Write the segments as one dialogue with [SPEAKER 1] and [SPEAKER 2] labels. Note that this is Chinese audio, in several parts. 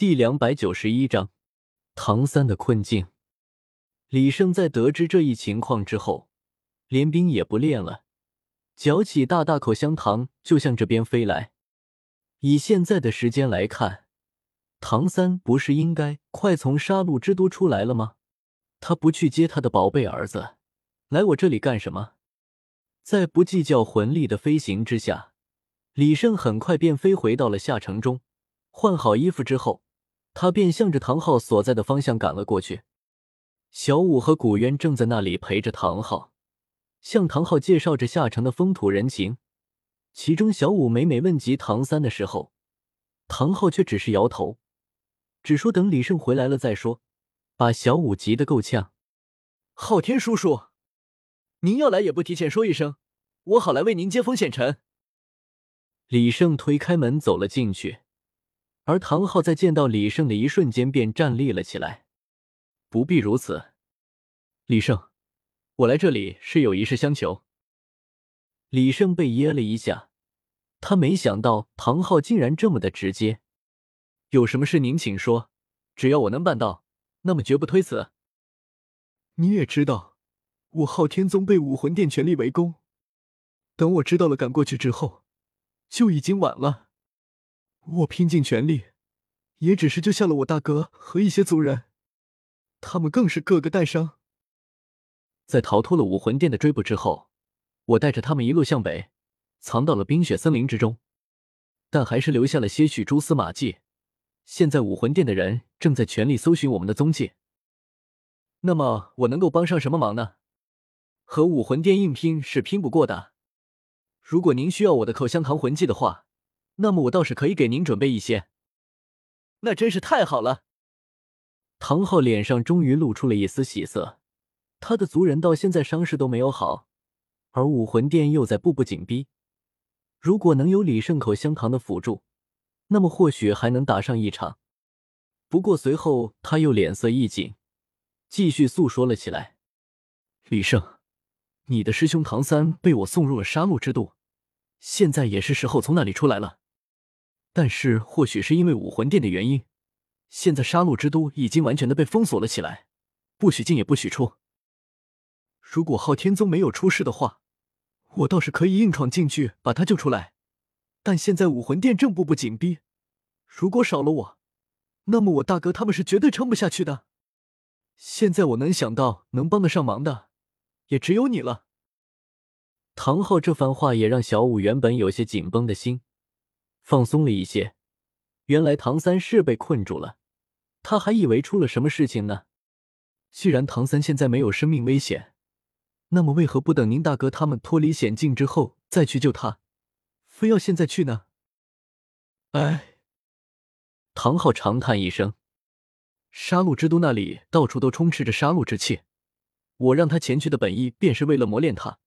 [SPEAKER 1] 第两百九十一章唐三的困境。李胜在得知这一情况之后，连兵也不练了，嚼起大大口香糖就向这边飞来。以现在的时间来看，唐三不是应该快从杀戮之都出来了吗？他不去接他的宝贝儿子，来我这里干什么？在不计较魂力的飞行之下，李胜很快便飞回到了下城中，换好衣服之后。他便向着唐昊所在的方向赶了过去。小五和古渊正在那里陪着唐昊，向唐昊介绍着下城的风土人情。其中，小五每每问及唐三的时候，唐昊却只是摇头，只说等李胜回来了再说，把小五急得够呛。昊天叔叔，您要来也不提前说一声，我好来为您接风洗尘。李胜推开门走了进去。而唐昊在见到李胜的一瞬间便站立了起来。不必如此，李胜，我来这里是有一事相求。李胜被噎了一下，他没想到唐昊竟然这么的直接。有什么事您请说，只要我能办到，那么绝不推辞。
[SPEAKER 2] 你也知道，我昊天宗被武魂殿全力围攻，等我知道了赶过去之后，就已经晚了。我拼尽全力，也只是救下了我大哥和一些族人，他们更是个个带伤。
[SPEAKER 1] 在逃脱了武魂殿的追捕之后，我带着他们一路向北，藏到了冰雪森林之中，但还是留下了些许蛛丝马迹。现在武魂殿的人正在全力搜寻我们的踪迹。那么我能够帮上什么忙呢？和武魂殿硬拼是拼不过的。如果您需要我的口香糖魂技的话。那么我倒是可以给您准备一些，那真是太好了。唐昊脸上终于露出了一丝喜色，他的族人到现在伤势都没有好，而武魂殿又在步步紧逼。如果能有李胜口香糖的辅助，那么或许还能打上一场。不过随后他又脸色一紧，继续诉说了起来：“李胜，你的师兄唐三被我送入了杀戮之都，现在也是时候从那里出来了。”但是，或许是因为武魂殿的原因，现在杀戮之都已经完全的被封锁了起来，不许进也不许出。如果昊天宗没有出事的话，我倒是可以硬闯进去把他救出来。但现在武魂殿正步步紧逼，如果少了我，那么我大哥他们是绝对撑不下去的。现在我能想到能帮得上忙的，也只有你了。唐昊这番话也让小五原本有些紧绷的心。放松了一些，原来唐三是被困住了，他还以为出了什么事情呢。既然唐三现在没有生命危险，那么为何不等宁大哥他们脱离险境之后再去救他，非要现在去呢？哎，唐昊长叹一声，杀戮之都那里到处都充斥着杀戮之气，我让他前去的本意便是为了磨练他，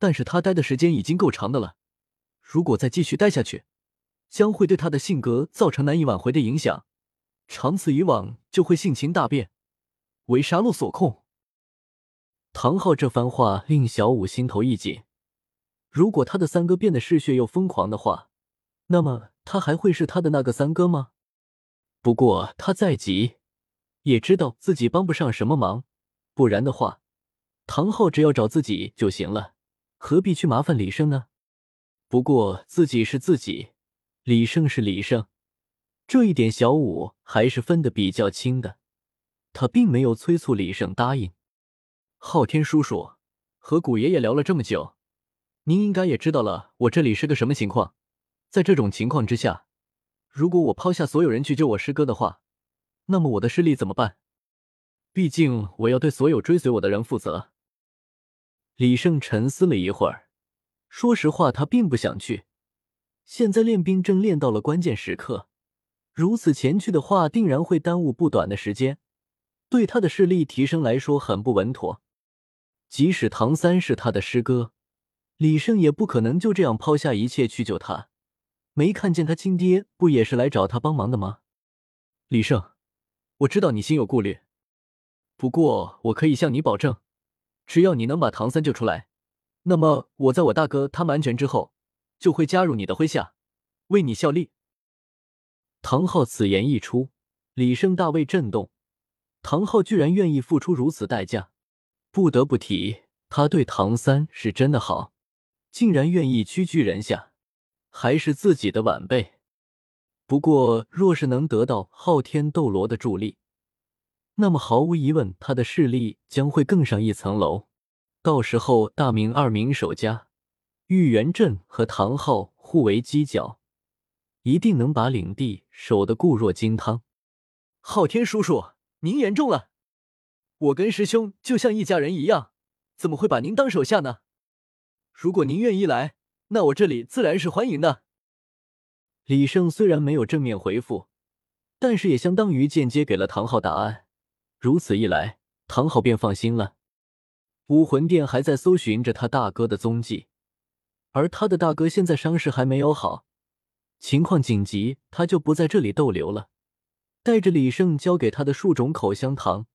[SPEAKER 1] 但是他待的时间已经够长的了，如果再继续待下去。将会对他的性格造成难以挽回的影响，长此以往就会性情大变，为杀戮所控。唐昊这番话令小五心头一紧，如果他的三哥变得嗜血又疯狂的话，那么他还会是他的那个三哥吗？不过他再急，也知道自己帮不上什么忙，不然的话，唐昊只要找自己就行了，何必去麻烦李胜呢？不过自己是自己。李胜是李胜，这一点小五还是分得比较清的。他并没有催促李胜答应。昊天叔叔和古爷爷聊了这么久，您应该也知道了我这里是个什么情况。在这种情况之下，如果我抛下所有人去救我师哥的话，那么我的势力怎么办？毕竟我要对所有追随我的人负责。李胜沉思了一会儿，说实话，他并不想去。现在练兵正练到了关键时刻，如此前去的话，定然会耽误不短的时间，对他的势力提升来说很不稳妥。即使唐三是他的师哥，李胜也不可能就这样抛下一切去救他。没看见他亲爹不也是来找他帮忙的吗？李胜，我知道你心有顾虑，不过我可以向你保证，只要你能把唐三救出来，那么我在我大哥他们安全之后。就会加入你的麾下，为你效力。唐昊此言一出，李胜大为震动。唐昊居然愿意付出如此代价，不得不提他对唐三是真的好，竟然愿意屈居人下，还是自己的晚辈。不过，若是能得到昊天斗罗的助力，那么毫无疑问，他的势力将会更上一层楼。到时候，大明二明守家，玉元镇和唐昊互为犄角，一定能把领地守得固若金汤。
[SPEAKER 2] 昊天叔叔。您言重了，我跟师兄就像一家人一样，怎么会把您当手下呢？如果您愿意来，那我这里自然是欢迎的。
[SPEAKER 1] 李胜虽然没有正面回复，但是也相当于间接给了唐昊答案。如此一来，唐昊便放心了。武魂殿还在搜寻着他大哥的踪迹，而他的大哥现在伤势还没有好，情况紧急，他就不在这里逗留了。带着李胜交给他的数种口香糖，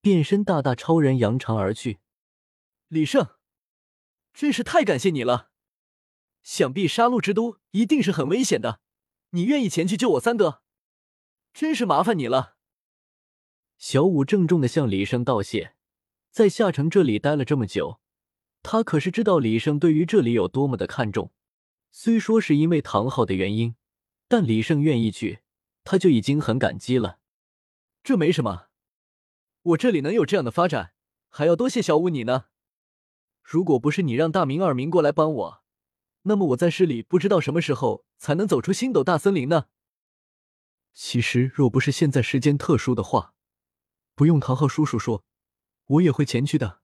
[SPEAKER 1] 变身大大超人扬长而去。
[SPEAKER 2] 李胜，真是太感谢你了！想必杀戮之都一定是很危险的，你愿意前去救我三哥，真是麻烦你了。
[SPEAKER 1] 小五郑重的向李胜道谢。在夏城这里待了这么久，他可是知道李胜对于这里有多么的看重。虽说是因为唐昊的原因，但李胜愿意去。他就已经很感激了，
[SPEAKER 2] 这没什么，我这里能有这样的发展，还要多谢小五你呢。如果不是你让大明、二明过来帮我，那么我在市里不知道什么时候才能走出星斗大森林呢。其实，若不是现在时间特殊的话，不用唐昊叔叔说，我也会前去的。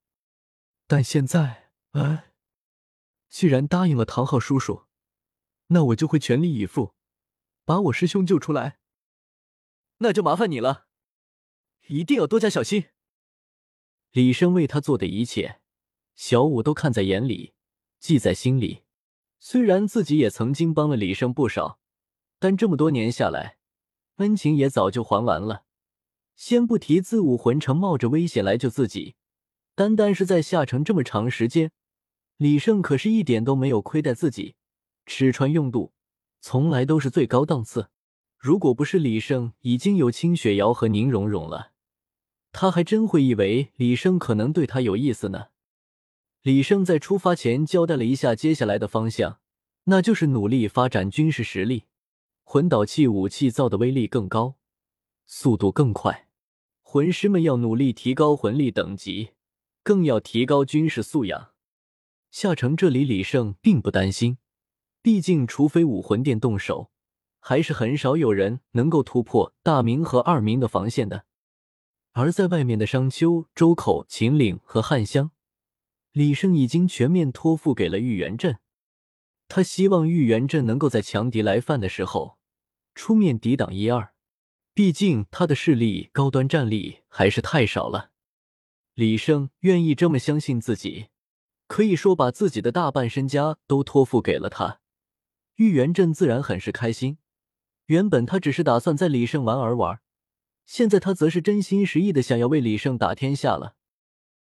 [SPEAKER 2] 但现在，哎，既然答应了唐昊叔叔，那我就会全力以赴，把我师兄救出来。那就麻烦你了，一定要多加小心。
[SPEAKER 1] 李生为他做的一切，小五都看在眼里，记在心里。虽然自己也曾经帮了李生不少，但这么多年下来，恩情也早就还完了。先不提自武魂城冒着危险来救自己，单单是在下城这么长时间，李胜可是一点都没有亏待自己，吃穿用度从来都是最高档次。如果不是李胜已经有清雪瑶和宁荣荣了，他还真会以为李胜可能对他有意思呢。李胜在出发前交代了一下接下来的方向，那就是努力发展军事实力，魂导器武器造的威力更高，速度更快。魂师们要努力提高魂力等级，更要提高军事素养。下城这里，李胜并不担心，毕竟除非武魂殿动手。还是很少有人能够突破大明和二明的防线的，而在外面的商丘、周口、秦岭和汉乡，李胜已经全面托付给了玉元镇。他希望玉元镇能够在强敌来犯的时候出面抵挡一二，毕竟他的势力、高端战力还是太少了。李胜愿意这么相信自己，可以说把自己的大半身家都托付给了他，玉元镇自然很是开心。原本他只是打算在李胜玩儿玩儿，现在他则是真心实意的想要为李胜打天下了。